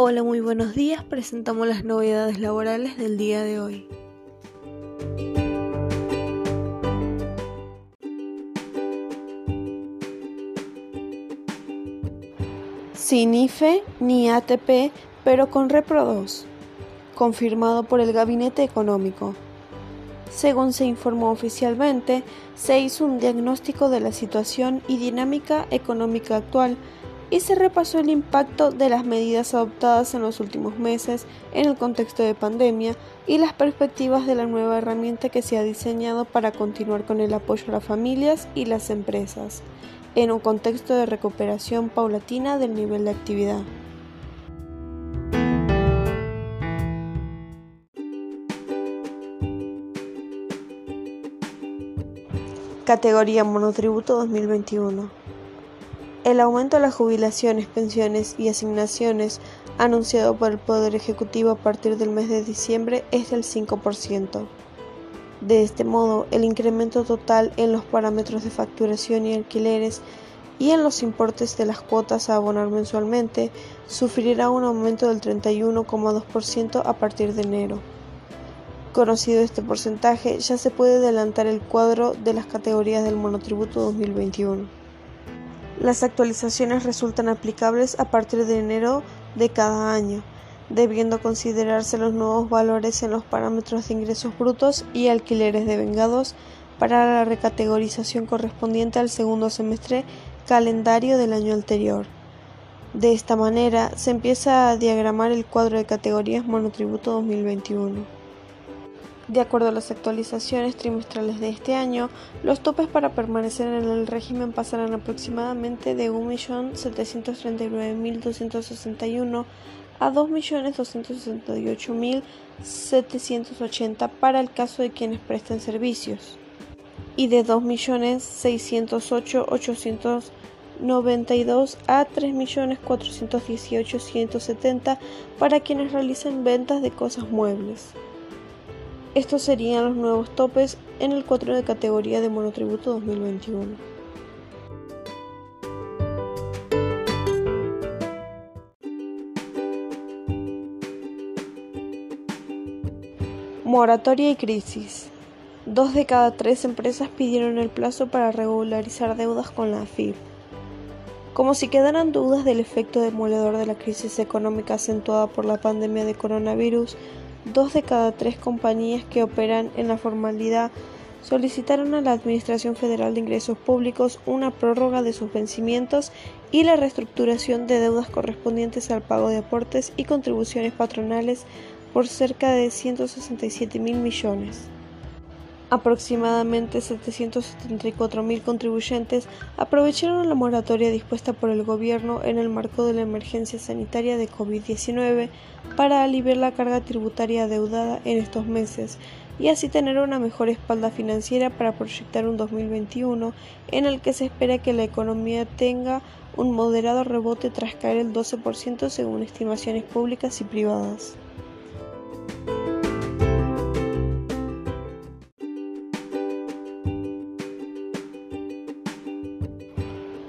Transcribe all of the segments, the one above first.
Hola, muy buenos días. Presentamos las novedades laborales del día de hoy. Sin IFE ni ATP, pero con Repro 2, confirmado por el Gabinete Económico. Según se informó oficialmente, se hizo un diagnóstico de la situación y dinámica económica actual y se repasó el impacto de las medidas adoptadas en los últimos meses en el contexto de pandemia y las perspectivas de la nueva herramienta que se ha diseñado para continuar con el apoyo a las familias y las empresas, en un contexto de recuperación paulatina del nivel de actividad. Categoría Monotributo 2021 el aumento de las jubilaciones, pensiones y asignaciones anunciado por el Poder Ejecutivo a partir del mes de diciembre es del 5%. De este modo, el incremento total en los parámetros de facturación y alquileres y en los importes de las cuotas a abonar mensualmente sufrirá un aumento del 31,2% a partir de enero. Conocido este porcentaje, ya se puede adelantar el cuadro de las categorías del monotributo 2021. Las actualizaciones resultan aplicables a partir de enero de cada año, debiendo considerarse los nuevos valores en los parámetros de ingresos brutos y alquileres de vengados para la recategorización correspondiente al segundo semestre calendario del año anterior. De esta manera se empieza a diagramar el cuadro de categorías monotributo 2021. De acuerdo a las actualizaciones trimestrales de este año, los topes para permanecer en el régimen pasarán aproximadamente de 1.739.261 a 2.268.780 para el caso de quienes presten servicios y de 2.608.892 a 3.418.170 para quienes realicen ventas de cosas muebles. Estos serían los nuevos topes en el 4 de categoría de monotributo 2021. Moratoria y crisis. Dos de cada tres empresas pidieron el plazo para regularizar deudas con la AFIP. Como si quedaran dudas del efecto demoledor de la crisis económica acentuada por la pandemia de coronavirus, Dos de cada tres compañías que operan en la formalidad solicitaron a la Administración Federal de Ingresos Públicos una prórroga de sus vencimientos y la reestructuración de deudas correspondientes al pago de aportes y contribuciones patronales por cerca de 167 mil millones. Aproximadamente 774.000 contribuyentes aprovecharon la moratoria dispuesta por el gobierno en el marco de la emergencia sanitaria de COVID-19 para aliviar la carga tributaria adeudada en estos meses y así tener una mejor espalda financiera para proyectar un 2021 en el que se espera que la economía tenga un moderado rebote tras caer el 12% según estimaciones públicas y privadas.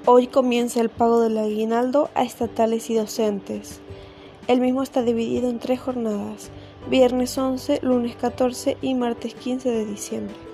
Hoy comienza el pago del aguinaldo a estatales y docentes. El mismo está dividido en tres jornadas, viernes 11, lunes 14 y martes 15 de diciembre.